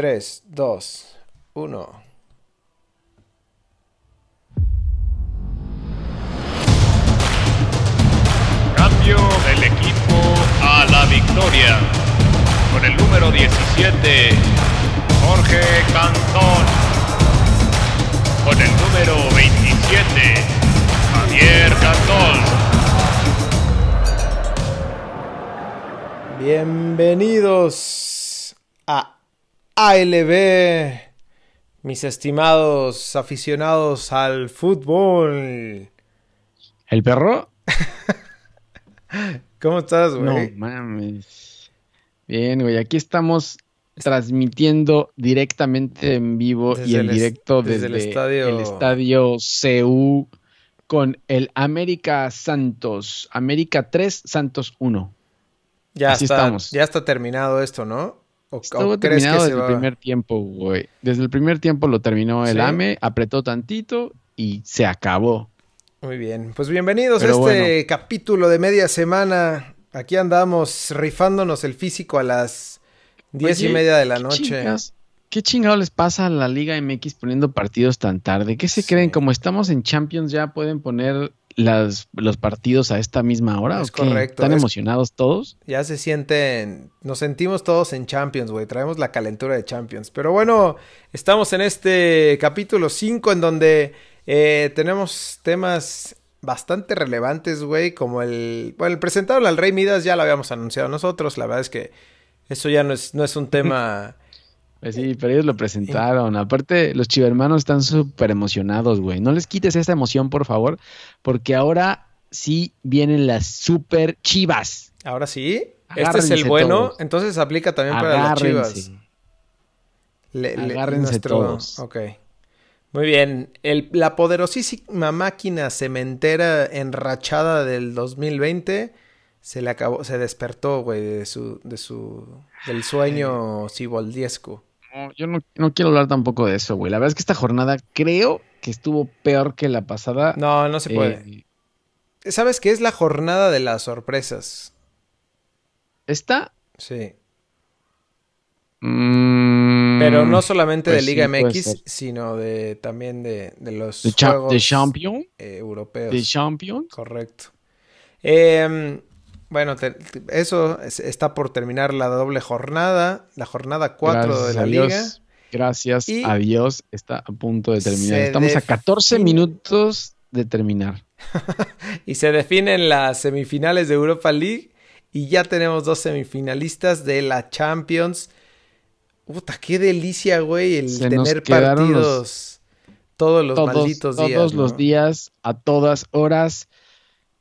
3, 2, 1. Cambio del equipo a la victoria. Con el número 17, Jorge Cantón. Con el número 27, Javier Cantón. Bienvenidos a ALB, mis estimados aficionados al fútbol. ¿El perro? ¿Cómo estás, No güey? mames. Bien, güey. Aquí estamos transmitiendo directamente en vivo Desde y en directo desde desde, el estadio- el estadio CU con el América Santos. América 3, Santos 1. ya así está, estamos. ya está terminado esto, ¿no? ¿O, Estuvo terminado que desde el primer tiempo, güey. Desde el primer tiempo lo terminó el ¿Sí? AME, apretó tantito y se acabó. Muy bien, pues bienvenidos a este bueno. capítulo de media semana. Aquí andamos rifándonos el físico a las diez y media de la ¿qué noche. chingas- ¿Qué chingado les pasa a la Liga MX poniendo partidos tan tarde? ¿Qué se Sí. creen? Como estamos en Champions, ya pueden poner las, los partidos a esta misma hora. Es correcto, ¿Están es- emocionados todos? Ya se sienten, nos sentimos todos en Champions, güey. Traemos la calentura de Champions. Pero bueno, estamos en este capítulo 5 en donde eh, tenemos temas bastante relevantes, güey. Como el, bueno, el presentado al Rey Midas ya lo habíamos anunciado nosotros. La verdad es que eso ya no es, no es un tema... Pues sí, pero ellos lo presentaron. Aparte, los chivermanos están súper emocionados, güey. No les quites esa emoción, por favor, porque ahora sí vienen las super chivas. Ahora sí, este es Agárrense el bueno. todos. Entonces aplica también para las Agárrense. chivas. Le- le- Agárrense todos. Ok. Muy bien. El- la poderosísima máquina cementera enrachada del 2020 se le acabó, se despertó, güey, de su, de su, del sueño ciboldiesco. No, yo no, no quiero hablar tampoco de eso, güey. La verdad es que esta jornada creo que estuvo peor que la pasada. No, no se puede. Eh, ¿Sabes qué es la jornada de las sorpresas? esta. Sí. mm, Pero no solamente pues de Liga sí, puede MX, sino de también de, de los de, cha- juegos de Champion. eh, europeos. De Champion. Correcto. Em, bueno, te- te- eso es- está por terminar la doble jornada, la jornada 4 de la Dios. liga. Gracias Y a Dios está a punto de terminar. Estamos a 14 define- minutos de terminar. Y se definen las semifinales de Europa League. Y ya tenemos dos semifinalistas de la Champions. Puta, qué delicia, güey, el Se tener los- partidos todos los todos malditos todos días. los ¿no? días, a todas horas.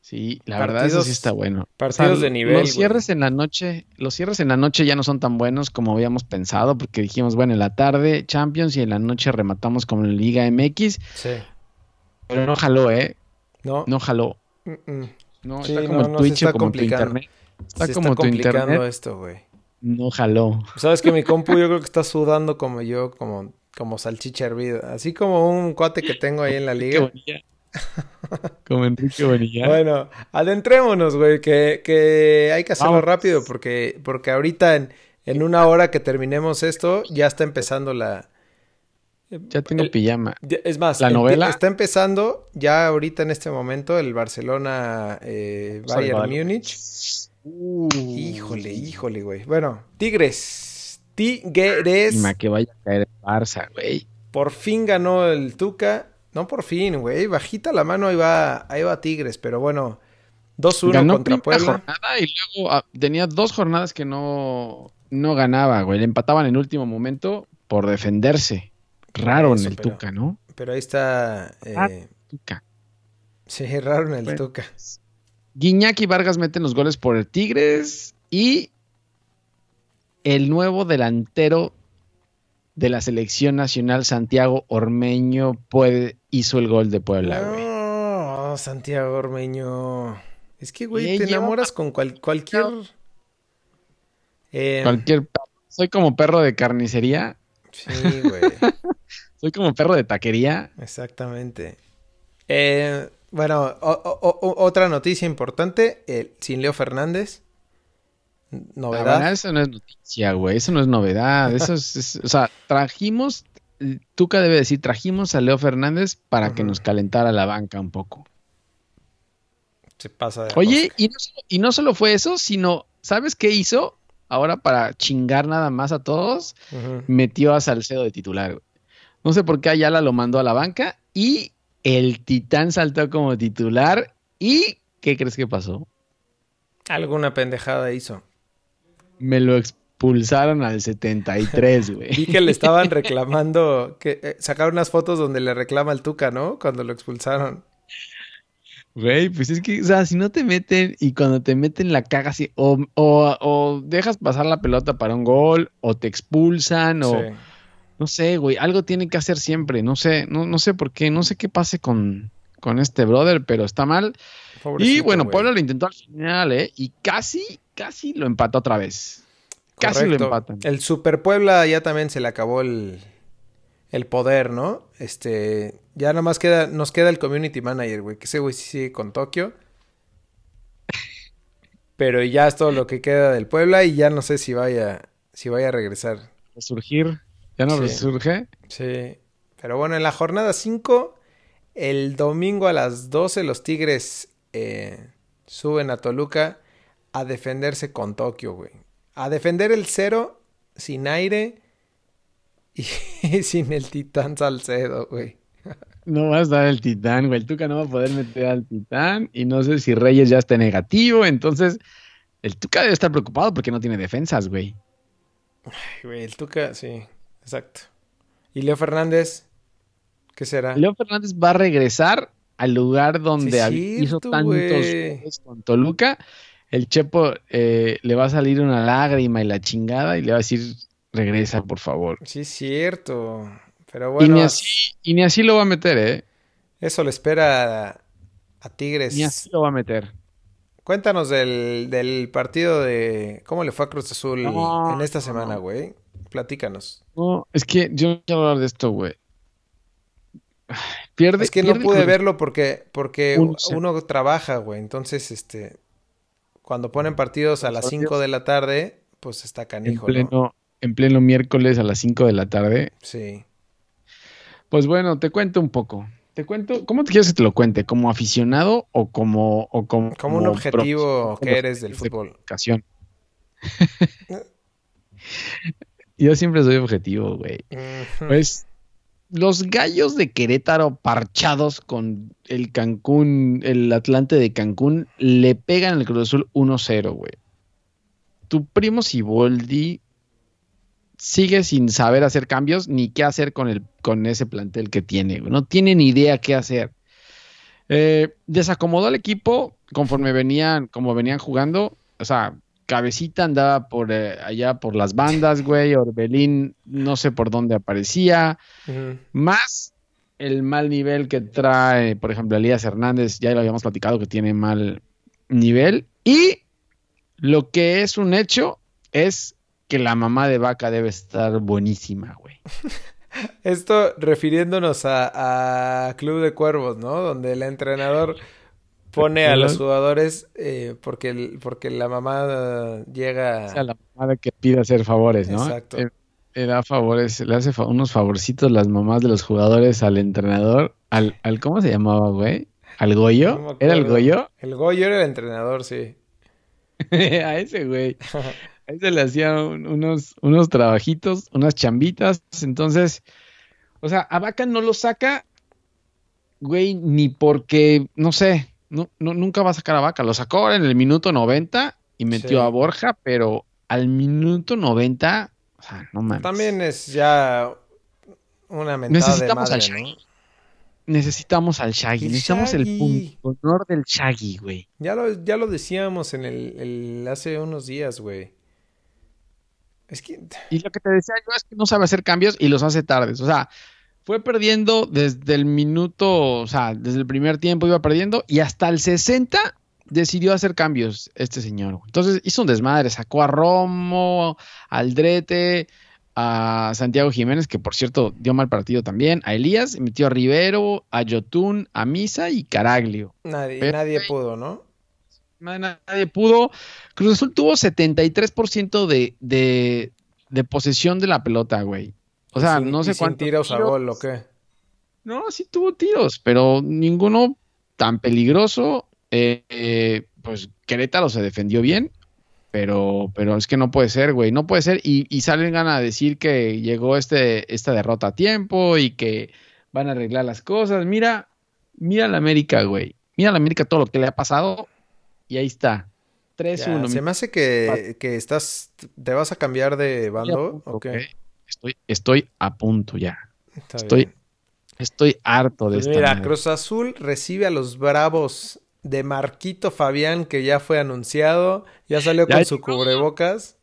Sí, la verdad eso sí está bueno. partidos de nivel, Los cierres güey. en la noche, los cierres en la noche ya no son tan buenos como habíamos pensado, porque dijimos, bueno, en la tarde Champions y en la noche rematamos con la Liga MX, Sí. pero no jaló, ¿eh? No. No jaló. Mm, mm. No, Sí, está como no, el no, Twitch está como tu internet. Está Se como está tu complicando internet. esto, güey. No jaló. Sabes que mi compu yo creo que está sudando como yo, como, como salchicha hervida. Así como un cuate que tengo ahí en la liga. como Enrique Bonilla. Bueno, adentrémonos, güey, que, que hay que hacerlo Vamos. rápido porque, porque ahorita en, en una hora que terminemos esto ya está empezando la... ya tengo el- pijama. Es más, ¿La novela? está empezando ya ahorita en este momento el Barcelona eh, Bayern. Múnich. Uh. Híjole, híjole, güey. Bueno, Tigres. Tigres. Que vaya a caer el Barça, güey. Por fin ganó el Tuca. No por fin, güey. Bajita la mano ahí va, ahí va Tigres. Pero bueno, 2-1 Ganó contra Puebla. jornada y luego ah, tenía dos jornadas que no, no ganaba, güey. Le empataban en último momento por defenderse. Raro Eso, en el pero- Tuca, ¿no? Pero ahí está. eh, Ah. Tuca. sí, raro en el Bueno. Tuca. Guiñac y Vargas meten los goles por el Tigres y el nuevo delantero de la selección nacional, Santiago Ormeño, puede, hizo el gol de Puebla, güey. No, Santiago Ormeño. Es que, güey, te enamoras con cual- cualquier. Eh, Cualquier soy como perro de carnicería, Sí, güey. soy como perro de taquería. Exactamente. Eh, bueno, o- o- o- otra noticia importante, el- sin Leo Fernández. novedad. Ah, eso no es noticia, güey. Eso no es novedad. Eso es, o sea, trajimos, Tuca debe decir, trajimos a Leo Fernández para que nos calentara la banca un poco. Se pasa de Oye, y no, y no, solo fue eso, sino, ¿sabes qué hizo? Ahora para chingar nada más a todos, metió a Salcedo de titular. No sé por qué Ayala lo mandó a la banca y el Titán saltó como titular. ¿Y qué crees que pasó? Alguna pendejada hizo. Me lo expulsaron al 73, güey. Vi que le estaban reclamando, que eh, sacaron unas fotos donde le reclama el Tuca, ¿no? Cuando lo expulsaron. Güey, pues es que, o sea, si no te meten y cuando te meten la cagas o, o, o, dejas pasar la pelota para un gol, o te expulsan, o no sé, güey, algo tiene que hacer siempre, no sé, no, no sé por qué, no sé qué pase con, con este brother, pero está mal. y bueno, Puebla lo intentó al final, ¿eh? Y casi, casi lo empató otra vez. Casi lo empatan. El Super Puebla ya también se le acabó el, el poder, ¿no? Este, ya nada más queda, nos queda el community manager, güey, que ese güey sí sigue con Tokio. Pero ya es todo lo que queda del Puebla y ya no sé si vaya, si vaya a regresar. Resurgir, ya no resurge. Sí, pero bueno, en la jornada 5 el domingo a las 12 los Tigres eh, suben a Toluca a defenderse con Tokio, güey. A defender el cero sin aire y sin el Titán Salcedo, güey. No va a estar el Titán, güey. El Tuca no va a poder meter al Titán y no sé si Reyes ya está negativo. Entonces, el Tuca debe estar preocupado porque no tiene defensas, güey. Ay, güey, el Tuca, sí, exacto. ¿Y Leo Fernández? ¿Qué será? Leo Fernández va a regresar al lugar donde hizo tantos con Toluca. El Chepo eh, le va a salir una lágrima y la chingada y le va a decir, regresa, por favor. Sí, es cierto. Pero bueno. Y ni así, lo va a meter, ¿eh? Eso le espera a, Tigres. Ni así lo va a meter. Cuéntanos del, partido de. ¿Cómo le fue a Cruz Azul en esta semana, güey? Platícanos. No, es que yo no quiero hablar de esto, güey. Pierde, es que no pude verlo porque, porque uno trabaja, güey. Entonces, este, cuando ponen partidos a las 5 de la tarde, pues está canijo, en pleno, En pleno miércoles a las 5 de la tarde. Sí. Pues bueno, te cuento un poco. Te cuento, ¿cómo te quieres que te lo cuente? ¿Como aficionado o como... O como, como un objetivo que eres del fútbol? Yo siempre soy objetivo, güey. Pues los gallos de Querétaro parchados con el Cancún, el Atlante de Cancún, le pegan al Cruz Azul 1-0, güey. Tu primo Siboldi sigue sin saber hacer cambios ni qué hacer con, el, con ese plantel que tiene. No tiene ni idea qué hacer. Eh, desacomodó al equipo conforme venían, como venían jugando. O sea, Cabecita andaba por eh, allá por las bandas, güey. Orbelín no sé por dónde aparecía. Más el mal nivel que trae, por ejemplo, Elías Hernández, ya lo habíamos platicado que tiene mal nivel. Y lo que es un hecho es que la mamá de vaca debe estar buenísima, güey. Esto refiriéndonos a, a Club de Cuervos, ¿no? Donde el entrenador pone a los jugadores eh, porque, porque la mamá llega... O sea, la mamá que pide hacer favores, ¿no? Exacto. Eh, le da favores, le hace unos favorcitos las mamás de los jugadores al entrenador, al, al ¿cómo se llamaba, güey? ¿Al Goyo? ¿Era el Goyo? El Goyo era el entrenador, sí. a ese, güey. A ese le hacía unos, unos trabajitos, unas chambitas. Entonces, o sea, a Vaca no lo saca, güey, ni porque, no sé, no, nunca va a sacar a Vaca. Lo sacó en el minuto 90 y metió a Borja, pero al minuto 90, o sea, no mames. También es ya una mentada de madre, Necesitamos al Shaggy, necesitamos el punto honor del Shaggy, güey. Ya lo, ya lo decíamos en el, hace unos días, güey. Es que... Y lo que te decía yo es que no sabe hacer cambios y los hace tardes. O sea, fue perdiendo desde el minuto, o sea, desde el primer tiempo iba perdiendo y hasta el 60 decidió hacer cambios este señor. Entonces hizo un desmadre, sacó a Romo, al Drete, a Santiago Jiménez, que por cierto dio mal partido también, a Elías, metió a Rivero, a Yotun, a Misa y Caraglio. Nadie, nadie pudo, ¿no? nadie pudo. Cruz Azul tuvo 73% de, de, de posesión de la pelota, güey. O sea, Sin- no sé cuántos tiros a gol o qué. No, sí tuvo tiros, pero ninguno tan peligroso. Eh, eh, pues Querétaro se defendió bien, pero, pero es que no puede ser, güey, no puede ser. Y, y salen a decir que llegó este, esta derrota a tiempo y que van a arreglar las cosas. Mira, mira la América, güey. Mira la América todo lo que le ha pasado y ahí está. Ya, 3-1. se me hace que, que estás, te vas a cambiar de bando. Ok, Estoy, estoy a punto ya. está Estoy bien. Estoy harto de Pues esta mira. Cruz Azul recibe a los Bravos de Marquito Fabián, que ya fue anunciado, ya salió Ya con su cubrebocas.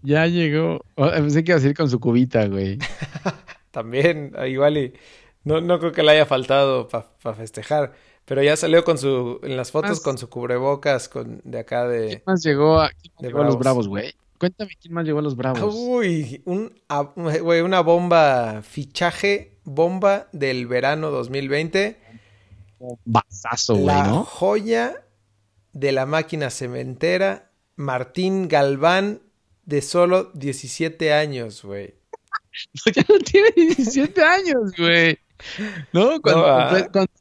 Ya llegó. Oh, pensé que iba a decir con su cubita, güey. También, ah, igual y no, no creo que le haya faltado para festejar, pero ya salió con su, en las fotos Más- con su cubrebocas con, de acá ¿Quién de... más llegó a, de llegó a los. Bravos, güey? Cuéntame quién más llegó a los Bravos. Uy, un, güey, una bomba, fichaje, bomba del verano 2020. Basazo, güey, la ¿no? joya de la máquina cementera, Martín Galván, de solo 17 años, güey. ya no tiene 17 años, güey. No, cuando, ah. cuando- cuando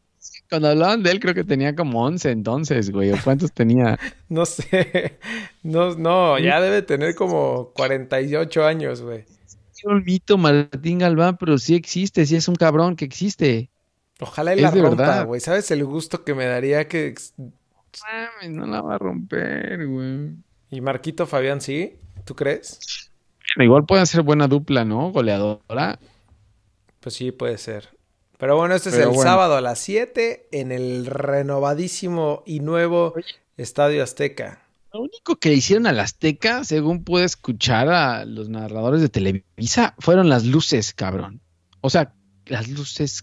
hablaban de él, creo que tenía como 11 entonces, güey. ¿O cuántos tenía? No sé, no, no, ya debe tener como 48 años, güey. Es un mito Martín Galván, pero sí existe, sí es un cabrón que existe. Ojalá y Es la de rompa, verdad. güey. ¿Sabes el gusto que me daría que... Mames, no la va a romper, güey. Y Marquito Fabián, ¿sí? ¿Tú crees? Igual puede ser buena dupla, ¿no? Goleadora. Pues sí, puede ser. Pero bueno, este es el bueno. sábado a las 7 en el renovadísimo y nuevo Oye. Estadio Azteca. Lo único que hicieron al Azteca, según pude escuchar a los narradores de Televisa, fueron las luces, cabrón. O sea, las luces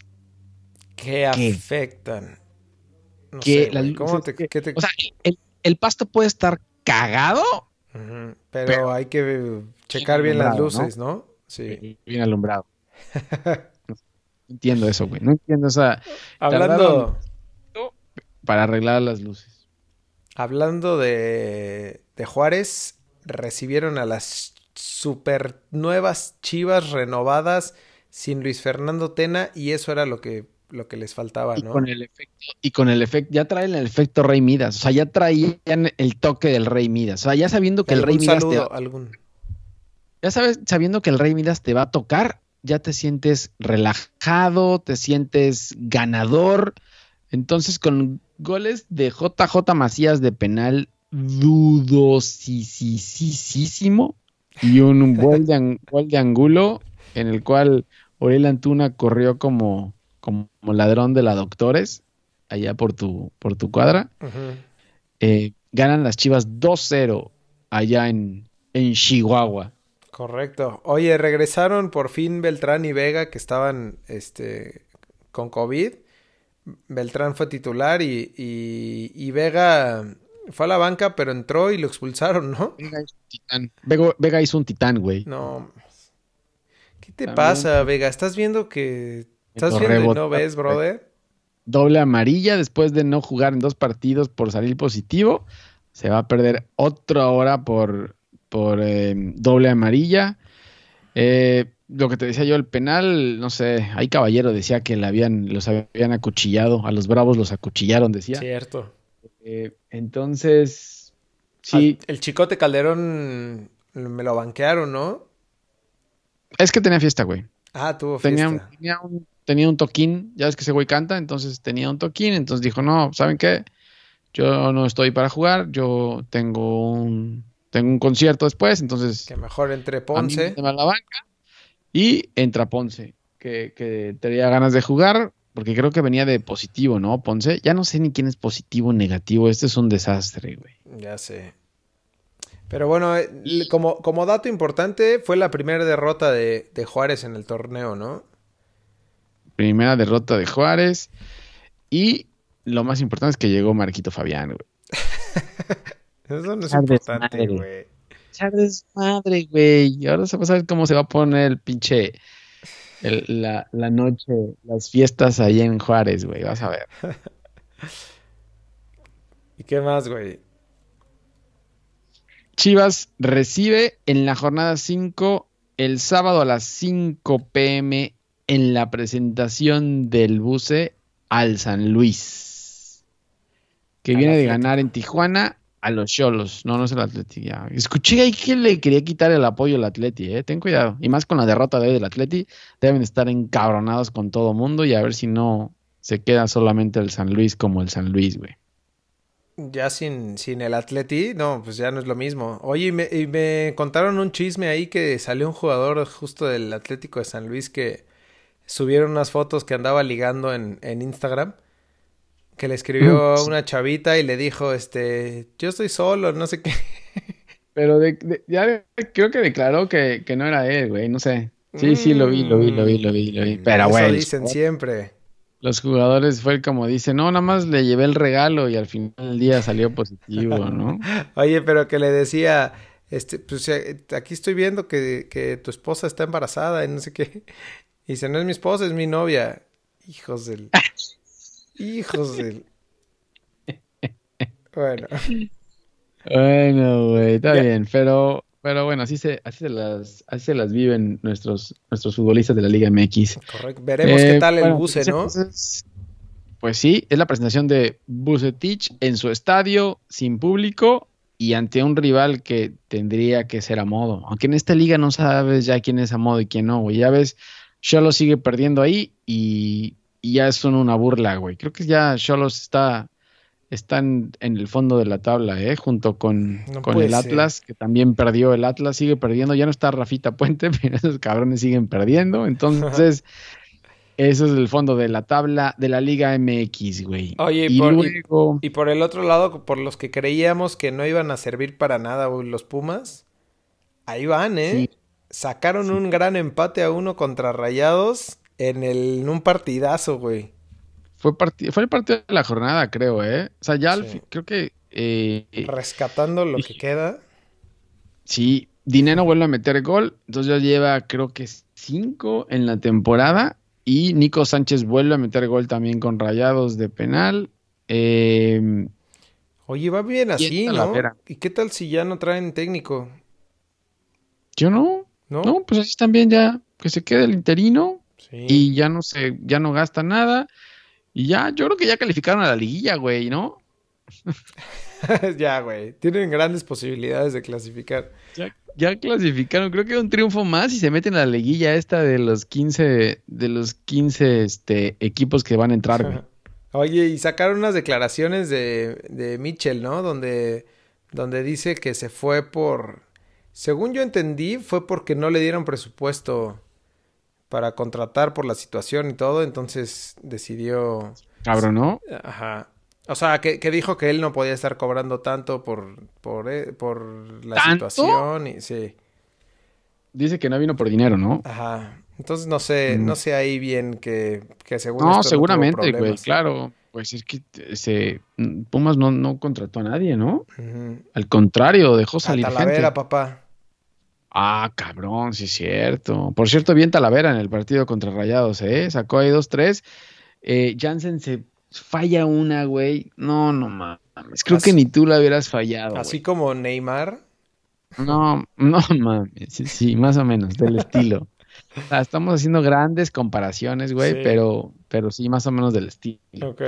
Que afectan. No que sé, güey, ¿Cómo luces te, que- qué te- O sea, el, el pasto puede estar cagado. Pero, pero- hay que checar bien las alumbrado, ¿no? luces, ¿no? Sí. Bien alumbrado. Entiendo eso, güey. No entiendo esa. Hablando, Para arreglar las luces. hablando de, de Juárez, recibieron a las super nuevas chivas renovadas sin Luis Fernando Tena y eso era lo que, lo que les faltaba, Y ¿no? con el efecto, y con el efecto, ya traen el efecto Rey Midas. O sea, ya traían el toque del Rey Midas. O sea, ya sabiendo que el Rey Midas te saludo, algún. ya sabes, sabiendo que el Rey Midas te va a tocar, ya te sientes relajado, te sientes ganador. Entonces, con goles de JJ Macías de penal dudosísimo y un gol de, gol de angulo en el cual Oriel Antuna corrió como, como ladrón de la Doctores allá por tu, por tu cuadra. Eh, ganan las Chivas 2-0 allá en, en Chihuahua. Correcto. Oye, regresaron por fin Beltrán y Vega que estaban este, con COVID. Beltrán fue titular y, y, y Vega fue a la banca, pero entró y lo expulsaron, ¿no? Vega hizo un titán. Vega, Vega hizo un titán, güey. No. ¿Qué te También. pasa, Vega? ¿Estás viendo que... ¿Estás viendo y no ves, brother? Doble amarilla después de no jugar en dos partidos por salir positivo. Se va a perder otra hora por, por eh, doble amarilla. Eh, lo que te decía yo, el penal, no sé, hay caballero decía que le habían, los habían acuchillado, a los bravos los acuchillaron, decía. Cierto. Eh, entonces, sí, Al- el Chicote Calderón me lo banquearon, ¿no? es que tenía fiesta, güey. Ah, tuvo Tenía, fiesta. un- tenía, un, tenía un toquín, ya ves que ese güey canta, entonces tenía un toquín, entonces dijo, no, ¿saben qué? Yo no estoy para jugar, yo tengo un, tengo un concierto después, entonces Que mejor entre a mí Ponce. a la banca y entra Ponce, que, que tenía ganas de jugar, porque creo que venía de positivo, ¿no? Ponce, ya no sé ni quién es positivo o negativo, este es un desastre, güey. Ya sé. Pero bueno, eh, como, como dato importante, fue la primera derrota de, de Juárez en el torneo, ¿no? Primera derrota de Juárez y lo más importante es que llegó Marquito Fabián, güey. Eso no es Echar importante, güey. echar desmadre, güey. Y ahora se va a saber cómo se va a poner el pinche. el- la, la noche, las fiestas ahí en Juárez, güey. Vas a ver. ¿Y qué más, güey? Chivas recibe en la jornada 5 el sábado a las 5 pm en la presentación del buce al San Luis, que viene de ganar en Tijuana a los Cholos. No, no es el Atleti. Ya. Escuché ahí que le quería quitar el apoyo al Atleti, eh. Ten cuidado. Y más con la derrota de hoy del Atleti, deben estar encabronados con todo mundo y a ver si no se queda solamente el San Luis como el San Luis, güey. Ya sin, sin el Atleti, no, pues ya no es lo mismo. Oye, y me, y me contaron un chisme ahí que salió un jugador justo del Atlético de San Luis que subieron unas fotos que andaba ligando en, en Instagram. Que le escribió Mm. una chavita y le dijo, este, yo estoy solo, no sé qué. Pero de- de- ya creo que declaró que, que no era él, güey, no sé. Sí, sí, lo vi, lo vi, lo vi, lo vi, lo vi. Pero, Eso güey, los dicen siempre. los jugadores fue como dice, no, nada más le llevé el regalo y al final del día salió positivo, ¿no? Oye, pero que le decía, este, pues eh, aquí estoy viendo que, que tu esposa está embarazada y no sé qué. Y dice, no es mi esposa, es mi novia. Hijos del... Hijos del... Bueno, Bueno, güey, está bien, pero, pero bueno, así se, así se las, así se las viven nuestros, nuestros futbolistas de la Liga MX. correcto. Veremos qué Eh, tal el buce, ¿no? entonces, Pues sí, es la presentación de Bucetich en su estadio, sin público y ante un rival que tendría que ser a modo. Aunque en esta liga no sabes ya quién es a modo y quién no, güey. Ya ves, Cholos sigue perdiendo ahí y, y ya son una burla, güey. Creo que ya Cholos está, está en, el fondo de la tabla, ¿eh? Junto con, No con el ser. Atlas, que también perdió. El Atlas sigue perdiendo. Ya no está Rafita Puente, pero esos cabrones siguen perdiendo. Entonces, eso es el fondo de la tabla de la Liga MX, güey. Oye, y por- luego... Y por el otro lado, por los que creíamos que no iban a servir para nada güey, los Pumas, ahí van, ¿eh? Sí. Sacaron un gran empate a uno contra Rayados en, el, en un partidazo, güey. Fue, parti- fue el partido de la jornada, creo, ¿eh? O sea, ya al fin- creo que eh, Rescatando lo que queda. sí, Dinero vuelve a meter gol, entonces ya lleva creo que cinco en la temporada y Nico Sánchez vuelve a meter gol también con Rayados de penal. Eh, Oye, va bien así, ¿no? ¿Y qué tal si ya no traen técnico? yo no, ¿No? no, pues así también ya que se quede el interino Sí. y ya no se, ya no gasta nada y ya, yo creo que ya calificaron a la liguilla, güey, ¿no? ya, güey. Tienen grandes posibilidades de clasificar. Ya, ya clasificaron, creo que un triunfo más y se meten a la liguilla esta de los 15, de los 15 este, equipos que van a entrar, güey. Oye, y sacaron unas declaraciones de, de Mitchell, ¿no? Donde, donde dice que se fue por... Según yo entendí, fue porque no le dieron presupuesto para contratar por la situación y todo, entonces decidió... Cabrón, ¿no? Ajá. O sea, que, que dijo que él no podía estar cobrando tanto por, por, eh, por la ¿Tanto? situación y sí. Dice que no vino por dinero, ¿no? Ajá. Entonces no sé, Mm. no sé ahí bien que, que según No, esto seguramente, güey, problemas. claro. Pues es que se, Pumas no, no contrató a nadie, ¿no? Al contrario, dejó A salir Talavera, gente. papá. Ah, cabrón, sí es cierto. Por cierto, bien Talavera en el partido contra Rayados, ¿eh? Sacó ahí dos, tres. Eh, Jansen se falla una, güey. No, no mames. Creo que ni tú la hubieras fallado, güey. Así como Neymar. No, no mames, sí, sí, más o menos, del estilo. O sea, estamos haciendo grandes comparaciones, güey, Sí. pero, pero sí, más o menos del estilo. Ok.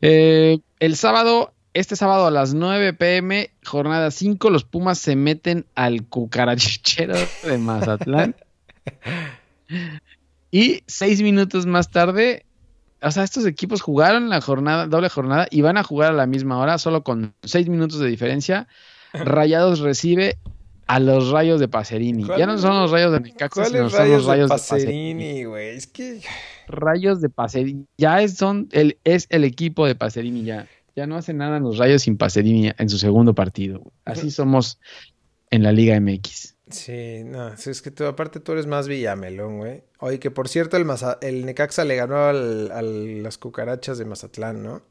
Eh, el sábado, este sábado a las 9 pm, jornada 5, los Pumas se meten al cucarachero de Mazatlán. y seis minutos más tarde, o sea, estos equipos jugaron la jornada, doble jornada, y van a jugar a la misma hora, solo con seis minutos de diferencia. Rayados recibe a los rayos de Pacerini. ¿Cuál- Ya no son los rayos de Necaxa, sino ¿Cuáles son rayos los rayos de. Pacerini, güey? Es que... Rayos de Pacerini. Ya es, son el, es el equipo de Pacerini ya. Ya no hace nada en los Rayos sin Pacerini en su segundo partido. Así somos en la Liga MX. Sí, no, es que tú, aparte tú eres más Villamelón, güey. Oye, que por cierto, el, Maza- el Necaxa le ganó al, a las cucarachas de Mazatlán, ¿no?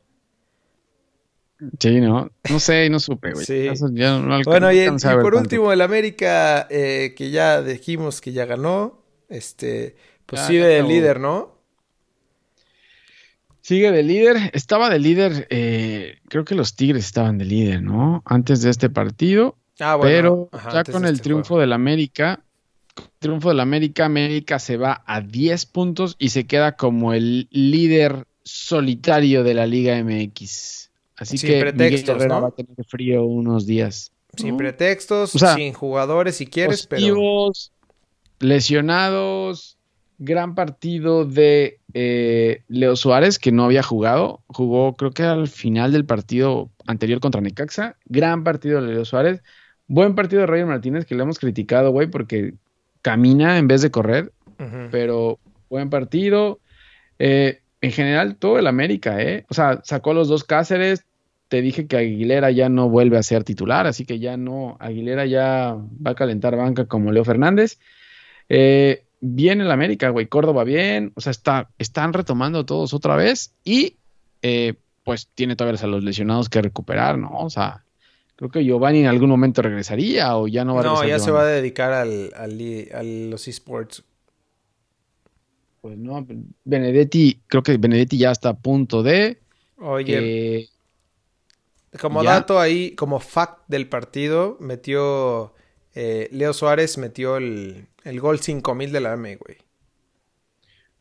Sí, ¿no? No sé, no supe, güey. Sí. Ya no Bueno, no y, y por tanto. último, el América, eh, que ya dijimos que ya ganó, este, pues Ya, sigue acabó. líder, ¿no? Sigue de líder. Estaba de líder. eh, creo que los Tigres estaban de líder, ¿no? Antes de este partido. Ah, bueno. Pero ya con el este triunfo del América, triunfo del América, América se va a 10 puntos y se queda como el líder solitario de la Liga MX. Así que pretextos, Miguel va a tener frío unos días. Sin pretextos, sin jugadores si quieres, pero lesionados, gran partido de eh, Leo Suárez, que no había jugado. Jugó, creo que al final del partido anterior contra Necaxa. Gran partido de Leo Suárez. Buen partido de Roger Martínez, que le hemos criticado, güey, porque camina en vez de correr. Pero buen partido. Eh, en general, todo el América, ¿eh? O sea, sacó los dos Cáceres. Te dije que Aguilera ya no vuelve a ser titular, así que ya no. Aguilera ya va a calentar banca como Leo Fernández. Eh, bien el América, güey. Córdoba bien. O sea, está, están retomando todos otra vez. Y eh, pues tiene todavía a los lesionados que recuperar, ¿no? O sea, creo que Giovanni en algún momento regresaría o ya no va a regresar. No, ya se va a dedicar al, a los esports. Pues no, Benedetti, creo que Benedetti ya está a punto de. Oye. como dato ahí, como fact del partido, metió. Eh, Leo Suárez metió el, el gol 5000 de la M, güey.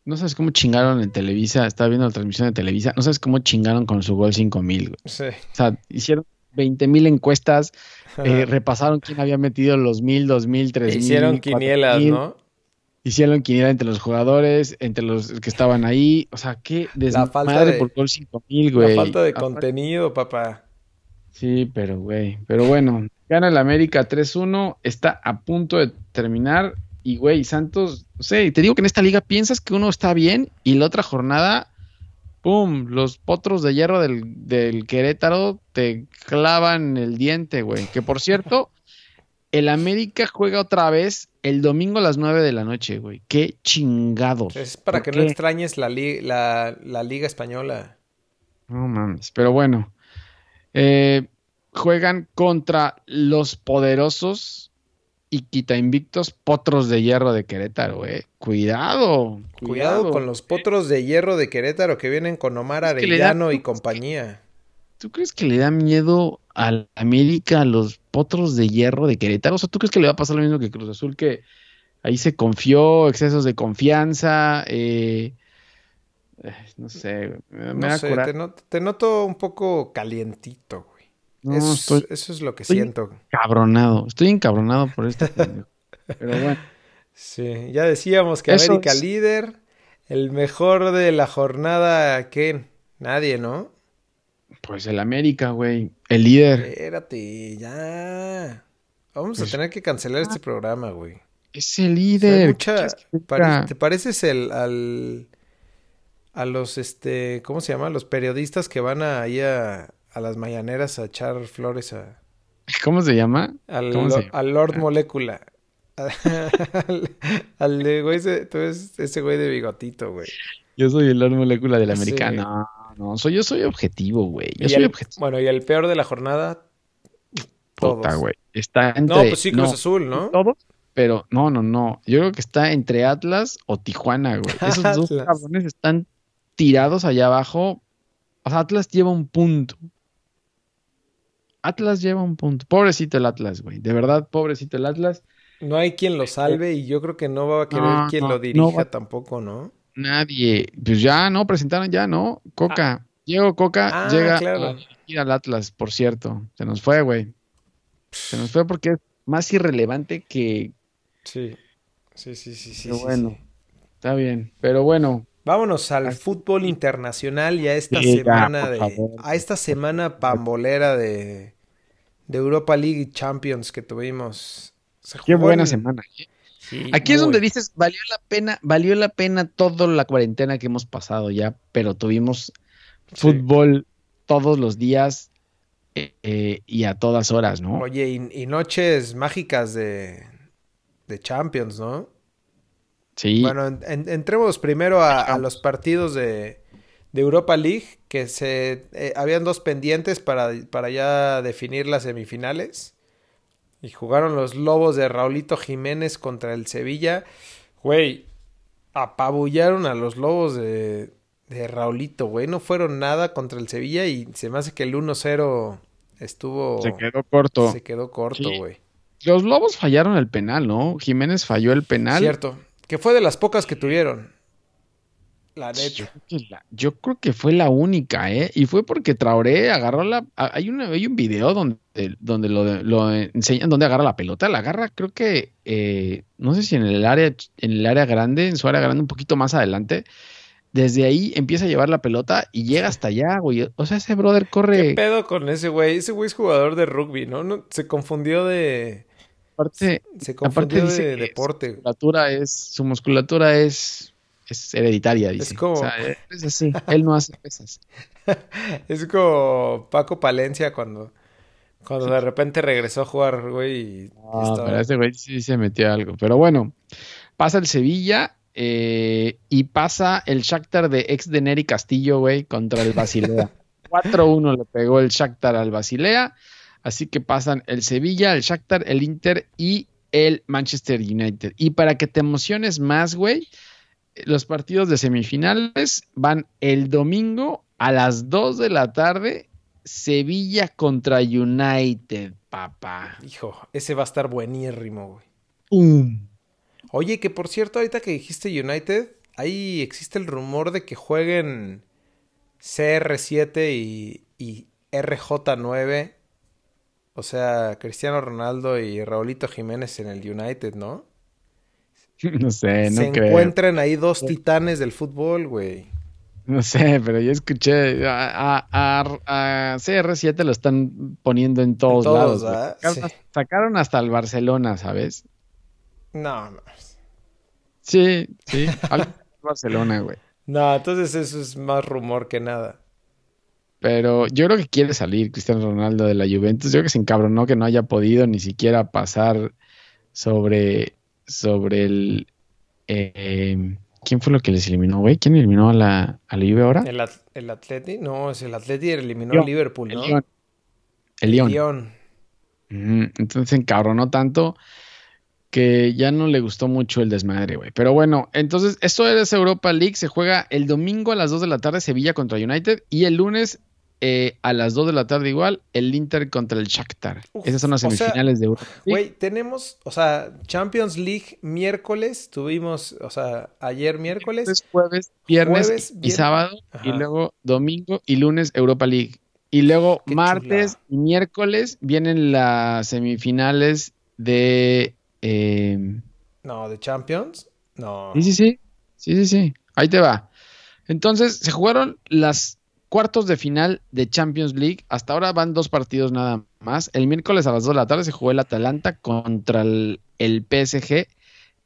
No sabes cómo chingaron en Televisa. Estaba viendo la transmisión de Televisa. No sabes cómo chingaron con su gol 5000, güey. Sí. O sea, hicieron 20.000 encuestas. Eh, repasaron quién había metido los 1000, 2000, 3000. Hicieron quinielas, ¿no? Hicieron quiniela entre los jugadores, entre los que estaban ahí. O sea, qué desmadre por gol 5000, güey. La falta de contenido, papá. Sí, pero, güey. Pero bueno, gana el América 3-1. Está a punto de terminar. Y, güey, Santos, no sé, te digo que en esta liga piensas que uno está bien y la otra jornada, ¡pum! Los potros de hierro del, Querétaro te clavan el diente, güey. Que por cierto, el América juega otra vez el domingo a las 9 de la noche, güey. ¡Qué chingados! Es para que no extrañes la, la, la, liga española. No mames, pero bueno. Eh, juegan contra los poderosos y quita invictos potros de hierro de Querétaro, eh. Cuidado, cuidado. con los potros de hierro de Querétaro que vienen con Omar Arellano y compañía. ¿Tú crees que le da miedo a América a los potros de hierro de Querétaro? O sea, ¿tú crees que le va a pasar lo mismo que Cruz Azul? Que ahí se confió, excesos de confianza, eh, no sé, me no sé, te noto un poco calientito, güey eso, es lo que siento. Cabronado. Estoy encabronado por esto. Pero bueno. Sí, ya decíamos que América líder, el mejor de la jornada, ¿qué? Nadie, ¿no? Pues el América, güey. El líder. Espérate, ya. Vamos a pues tener que cancelar este programa, güey. Es el líder. ¿Te pareces el, al, a los, este, ¿cómo se llama? Los periodistas que van ahí a, a las mañaneras a echar flores a... ¿Cómo se llama? Al, Lord ah. Molecula. al, de güey, ese, tú eres ese güey de bigotito, güey. Yo soy el Lord Molecula del americano. No, no, soy, yo soy objetivo, güey. Yo soy objetivo. Bueno, y el peor de la jornada. Puta, güey. Está entre. No, pues sí, Cruz Azul, ¿no? Todos, pero no, no, no. Yo creo que está entre Atlas o Tijuana, güey. Esos dos cabrones están tirados allá abajo. O sea, Atlas lleva un punto. Atlas lleva un punto. Pobrecito el Atlas, güey. De verdad, pobrecito el Atlas. No hay quien lo salve y yo creo que no va a querer quien lo dirija tampoco, ¿no? Nadie. Pues ya, ¿no? Presentaron ya, ¿no? Coca. Ah. Diego Coca ah, llega a ir al Atlas, por cierto. Se nos fue, güey. Se nos fue porque es más irrelevante que... Sí. Sí, sí, sí, sí. Pero bueno. Está bien. Pero bueno, Vámonos al fútbol internacional y a esta semana de a esta semana pambolera de, de Europa League Champions que tuvimos. Qué buena semana. ¿eh? Aquí es donde dices, valió la pena, valió la pena toda la cuarentena que hemos pasado ya, pero tuvimos fútbol todos los días eh, y a todas horas, ¿no? Oye, y, noches mágicas de, de Champions, ¿no? Bueno, entremos primero a, los partidos de, Europa League, que se eh, habían dos pendientes para, para ya definir las semifinales. Y jugaron los Lobos de Raulito Jiménez contra el Sevilla. Güey, apabullaron a los Lobos de, de Raulito, güey. No fueron nada contra el Sevilla y se me hace que el 1-0 estuvo... Se quedó corto. Se quedó corto, Sí. güey. Los Lobos fallaron el penal, ¿no? Jiménez falló el penal. Cierto. Que fue de las pocas que tuvieron. La Yo neta. creo, que la- yo creo que fue la única, ¿eh? Y fue porque Traoré agarró la. Hay, una, hay un video donde, donde lo, lo enseñan dónde agarra la pelota. La agarra, creo que. eh, no sé si en el área, en el área grande, en su área grande, un poquito más adelante. Desde ahí empieza a llevar la pelota y llega hasta allá, güey. O sea, ese brother ¿Qué corre. pedo con ese güey? Ese güey es jugador de rugby, ¿no? no se confundió de... Aparte, Se confundió dice de deporte. Su musculatura es. Su musculatura es. Es hereditaria, dice. como- O sea, es así. Él no hace pesas. Es como Paco Palencia cuando, cuando de repente regresó a jugar, güey. Y, y Ah, estaba- pero ese güey sí se metió algo. Pero bueno, pasa el Sevilla eh, y pasa el Shakhtar de ex de Neri Castillo, güey, contra el Basilea. 4-1 le pegó el Shakhtar al Basilea. Así que pasan el Sevilla, el Shakhtar, el Inter y el Manchester United. Y para que te emociones más, güey, los partidos de semifinales van el domingo a las 2 de la tarde. Sevilla contra United, papá. Hijo, ese va a estar buenírrimo, güey. ¡Pum! Oye, que por cierto, ahorita que dijiste United, ahí existe el rumor de que jueguen CR7 y, y RJ9. O sea, Cristiano Ronaldo y Raulito Jiménez en el United, ¿no? No sé, no Se creo. encuentran ahí dos titanes del fútbol, güey. No sé, pero yo escuché a, a- a- a CR7 lo están poniendo en todos, todos, lados. Sacaron, Sí. hasta- sacaron hasta el Barcelona, ¿sabes? No, no. Sí, sí. Barcelona, güey. No, entonces eso es más rumor que nada. Pero yo creo que quiere salir Cristiano Ronaldo de la Juventus. Yo creo que se encabronó que no haya podido ni siquiera pasar sobre, sobre el... eh, ¿Quién fue lo que les eliminó, güey? ¿Quién eliminó a la, a la Juve ahora? ¿El, At- el Atleti? No, es el Atleti eliminó Lyon, al Liverpool, El ¿no? Lyon. El Lyon. Lyon. Ujú, Entonces se encabronó tanto que ya no le gustó mucho el desmadre, güey. Pero bueno, entonces esto es Europa League. Se juega el domingo a las 2 de la tarde Sevilla contra United y el lunes eh, a las 2 de la tarde igual el Inter contra el Shakhtar. Uf, Esas son las o sea, semifinales de Europa. Güey, tenemos, o sea, Champions League miércoles, tuvimos, o sea, ayer miércoles. Entonces, jueves, viernes Jueves, y viernes. sábado y luego domingo y lunes Europa League. Y luego Qué martes y miércoles vienen las semifinales de... eh, No, de Champions. No. Sí, sí, sí. Sí, sí, sí. Ahí te va. Entonces, se jugaron las cuartos de final de Champions League. Hasta ahora van dos partidos nada más. El miércoles a las 2 de la tarde se jugó el Atalanta contra el, el PSG.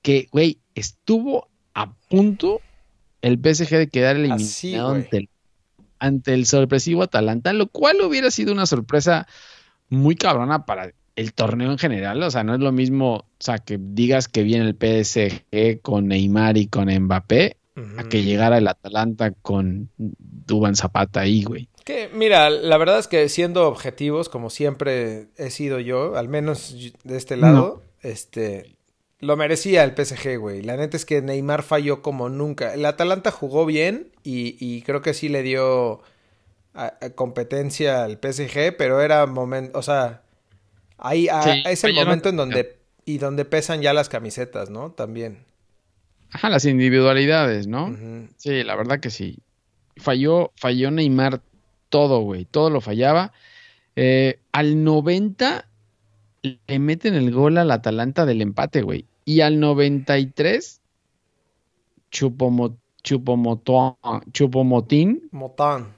Que, güey, estuvo a punto el PSG de quedar eliminado Así, ante, el, ante el sorpresivo Atalanta, lo cual hubiera sido una sorpresa muy cabrona para el torneo en general. O sea, no es lo mismo, o sea, que digas que viene el PSG con Neymar y con Mbappé, A que llegara el Atalanta con Duban Zapata ahí, güey. Que, mira, la verdad es que siendo objetivos, como siempre he sido yo, al menos de este lado, este, lo merecía el PSG, güey. La neta es que Neymar falló como nunca. El Atalanta jugó bien y, y creo que sí le dio a- a competencia al PSG, pero era momento, o sea, ahí a- Sí, es el momento en donde y donde pesan ya las camisetas, ¿no? También. Ajá, las individualidades, ¿no? Sí, la verdad que sí. Falló, falló Neymar todo, güey. Todo lo fallaba. Eh, al 90 le meten el gol al Atalanta del empate, güey. Y al 93, Chupomo, Chupomoto- Chupomotín. Motán.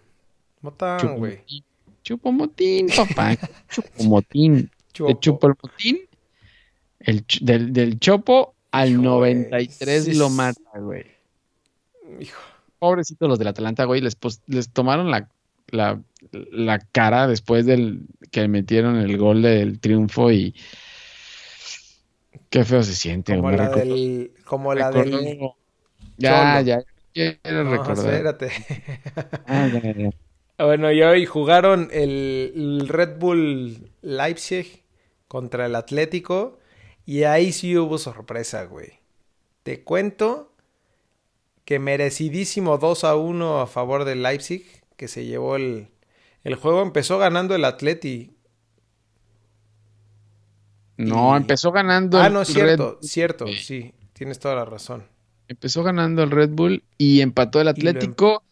Motán, güey. Chupomotín, papá. Chupomotín. De Chopo. Chupomotín. El, del, del Chopo al Hijo, güey, 93 sí lo mata, güey. Hijo. Pobrecitos los del Atalanta, güey, les, les tomaron la, la, la cara después del que metieron el gol del triunfo y qué feo se siente. Como la del. Como la del. Ya, ya, quiero No, recordar. espérate. Ah, ya, ya. Bueno, y hoy jugaron el, el Red Bull Leipzig contra el Atlético. Y ahí sí hubo sorpresa, güey. Te cuento que merecidísimo 2 a 1 a favor del Leipzig, que se llevó el, el juego. Empezó ganando el Atleti. No, empezó ganando. Ah, el no, cierto, cierto, sí, tienes toda la razón. Empezó ganando el Red Bull y empató el em- Atlético.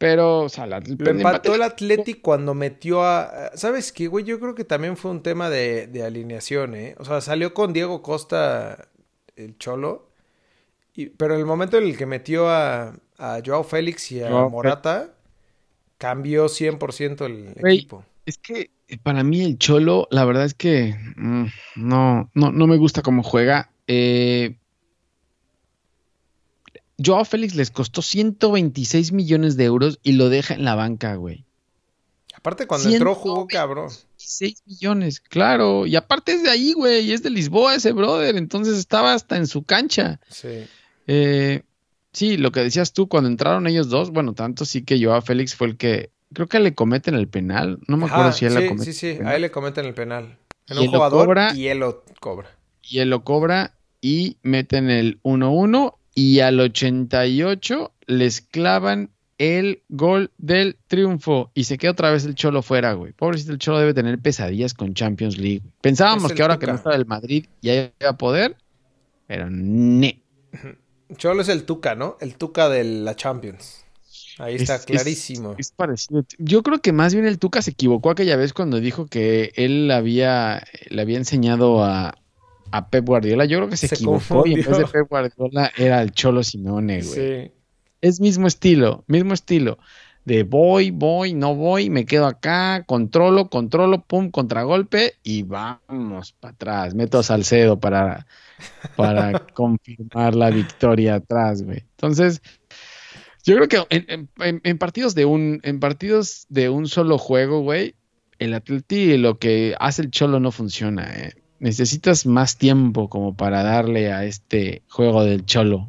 Pero, o sea, lo empató el Atlético cuando metió a. ¿Sabes qué, güey? Yo creo que también fue un tema de, de alineación, ¿eh? O sea, salió con Diego Costa, el Cholo. Y, pero el momento en el que metió a, a Joao Félix y a Morata, cambió 100% el equipo. Es que eh, para mí el Cholo, la verdad es que mm, no, no, no me gusta cómo juega. Eh, Joao Félix les costó 126 millones de euros y lo deja en la banca, güey. Aparte, cuando entró jugó cabrón. 6 millones, claro. Y aparte es de ahí, güey. Es de Lisboa ese brother. Entonces estaba hasta en su cancha. Sí. Eh, sí, lo que decías tú, cuando entraron ellos dos, bueno, tanto sí que Joao Félix fue el que. Creo que le cometen el penal. No me acuerdo si él le comete. Sí, sí, a él le cometen el penal. En un jugador y él lo cobra. Y él lo cobra y meten el 1-1 y al 88 les clavan el gol del triunfo y se queda otra vez el Cholo fuera, güey. Pobrecito el Cholo debe tener pesadillas con Champions League. Pensábamos que ahora que no está el Madrid ya iba a poder, pero ne. Cholo es el Tuca, ¿no? El Tuca de la Champions. Ahí está clarísimo. Es, parecido. Yo creo que más bien el Tuca se equivocó aquella vez cuando dijo que él había, le había enseñado a, a Pep Guardiola. Yo creo que se, equivocó y en vez de Pep Guardiola era el Cholo Simone, güey. Sí. Es mismo estilo, mismo estilo. De voy, voy, no voy, me quedo acá, controlo, controlo, pum, contragolpe y vamos para atrás. Meto a Salcedo para, para confirmar la victoria atrás, güey. Entonces, yo creo que en, partidos de un, en partidos de un solo juego, güey, el Atleti lo que hace el Cholo no funciona, eh necesitas más tiempo como para darle a este juego del cholo.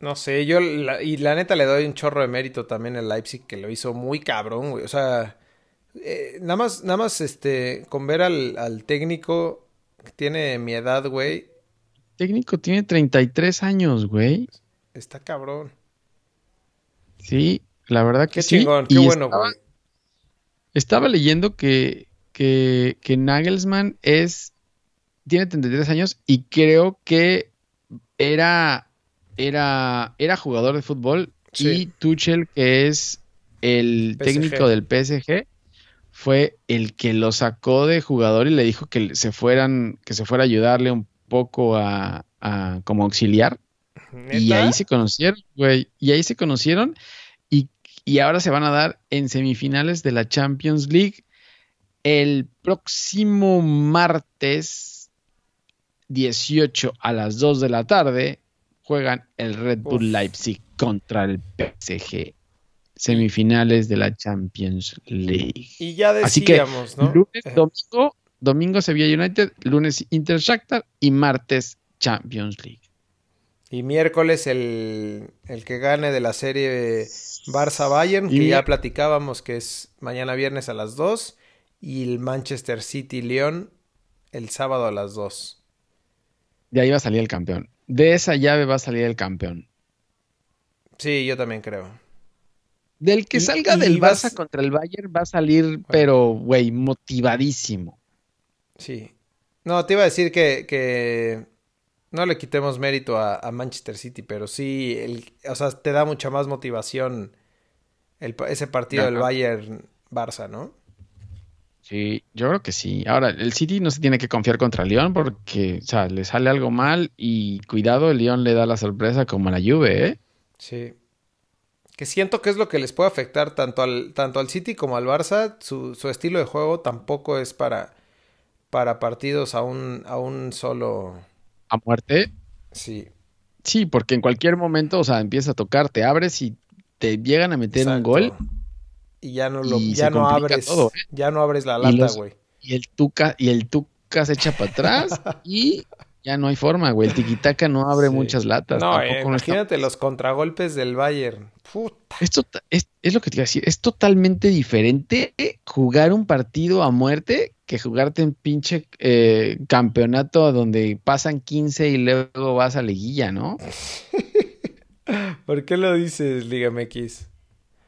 No sé, yo y la neta le doy un chorro de mérito también al Leipzig que lo hizo muy cabrón, güey. O sea, eh, nada más, nada más, este, con ver al, técnico que tiene mi edad, güey. técnico tiene 33 años, güey. Está cabrón. Sí, la verdad que qué sí. Chingón, qué bueno, güey. Estaba leyendo que, que, que Nagelsmann es tiene 33 años y creo que era, era, era jugador de fútbol y Tuchel, que es el técnico del PSG, fue el que lo sacó de jugador y le dijo que se fueran, que se fuera a ayudarle un poco a, como auxiliar. Y ahí se conocieron, güey. Y ahí se conocieron y, y ahora se van a dar en semifinales de la Champions League el próximo martes 18 a las 2 de la tarde juegan el Red Bull Leipzig contra el PSG. Semifinales de la Champions League. Y ya decíamos, ¿no? Lunes, domingo, domingo Sevilla United, lunes Inter Shakhtar y martes Champions League. Y miércoles el, el que gane de la serie Barça-Bayern, que ya platicábamos que es mañana viernes a las 2, y el Manchester City-León el sábado a las 2 de ahí va a salir el campeón. De esa llave va a salir el campeón. Sí, yo también creo. Del que salga del Barça contra el Bayern va a salir, pero, güey, motivadísimo. Sí. No, te iba a decir que, que no le quitemos mérito a, Manchester City, pero sí, el, o sea, te da mucha más motivación ese partido del Bayern-Barça, ¿no? Sí, yo creo que sí. Ahora, el City no se tiene que confiar contra el León porque, o sea, le sale algo mal y cuidado, el León le da la sorpresa como a la Juve, ¿eh? Sí. Que siento que es lo que les puede afectar tanto al, tanto al City como al Barça. Su, su estilo de juego tampoco es para, para partidos a un, a un solo... ¿A muerte? Sí. Sí, porque en cualquier momento, o sea, empieza a tocar, te abres y te llegan a meter un gol y ya no lo ya no abres ¿eh? ya no abres la lata, güey. Y, el tuca y el tuca se echa para atrás y ya no hay forma, güey. El tiquitaca no abre muchas latas. No, eh, imagínate los contragolpes del Bayern. Puta. Esto es, es, lo que te iba a decir. Es totalmente diferente jugar un partido a muerte que jugarte en pinche eh, campeonato donde pasan 15 y luego vas a liguilla, ¿no? ¿Por qué lo dices, Liga MX?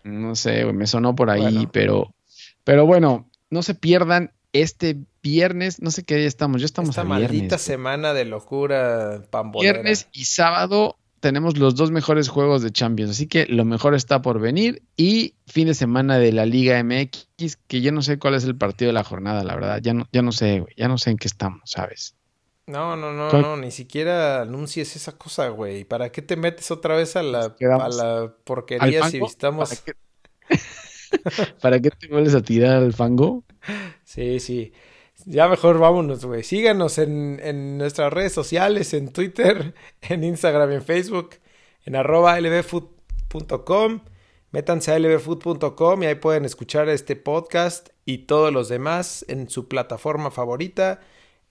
No sé, me sonó por ahí, pero, pero bueno, no se pierdan este viernes, no sé qué día estamos, ya estamos Esta a maldita semana de locura pambolera. Viernes y sábado tenemos los dos mejores juegos de Champions, así que lo mejor está por venir y fin de semana de la Liga MX, que yo no sé cuál es el partido de la jornada, la verdad, ya no, ya no sé, güey, ya no sé en qué estamos, ¿sabes? No, no, no, ¿Cuál- no, ni siquiera anuncies esa cosa, güey. ¿Para qué te metes otra vez a la, a la ¿Al porquería si visitamos? ¿Para qué? ¿Para qué te vuelves a tirar al fango? Sí, sí. Ya mejor vámonos, güey. Síganos en, en nuestras redes sociales, en Twitter, en Instagram en Facebook, en arroba lbfood.com. Métanse a lbfood.com y ahí pueden escuchar este podcast y todos los demás en su plataforma favorita.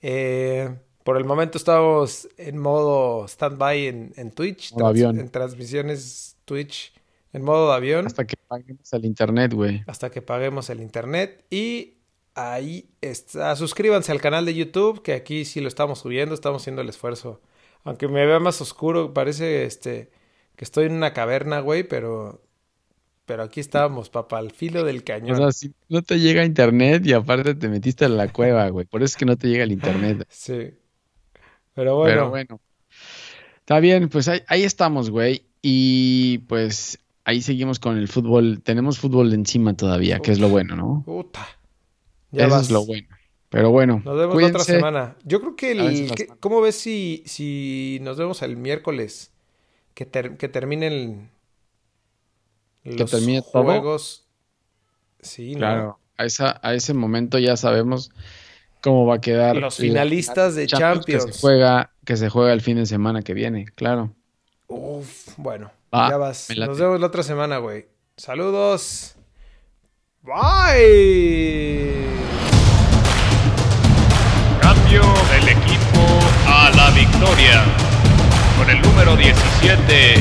Eh, por el momento estamos en modo stand-by en, en Twitch, avión. en transmisiones Twitch en modo de avión Hasta que paguemos al internet, güey. hasta que paguemos el internet. Y ahí está. Suscríbanse al canal de YouTube, que aquí sí lo estamos subiendo, estamos haciendo el esfuerzo. Aunque me vea más oscuro, parece este que estoy en una caverna, güey, pero. Pero aquí estamos, papá, al filo del O cañón. sea, si no te llega internet y aparte te metiste en la cueva, güey. Por eso es que no te llega el internet. Sí. Pero bueno, Pero bueno. Está bien, pues ahí, ahí estamos, güey. Y pues ahí seguimos con el fútbol. Tenemos fútbol encima todavía, que es lo bueno, ¿no? puta. Ya Eso vas. es lo bueno. Pero bueno, Nos vemos la otra semana. Yo creo que el. que-. ¿Cómo ves si, si nos vemos el miércoles? Que, ter- que terminen los termine todo. juegos. Sí, ¿no? Claro, a, esa, a ese momento ya sabemos cómo va a quedar Los la finalistas de Que Champions. se juega, que se juega el fin de semana que viene, claro. Uf, bueno, Va, ya vas. Nos vemos la otra semana, güey. Saludos. Bye. Cambio del equipo a la victoria. Con el número 17,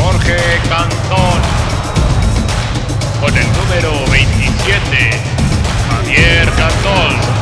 Jorge Cantón. Con el número 27, Javier Cantón.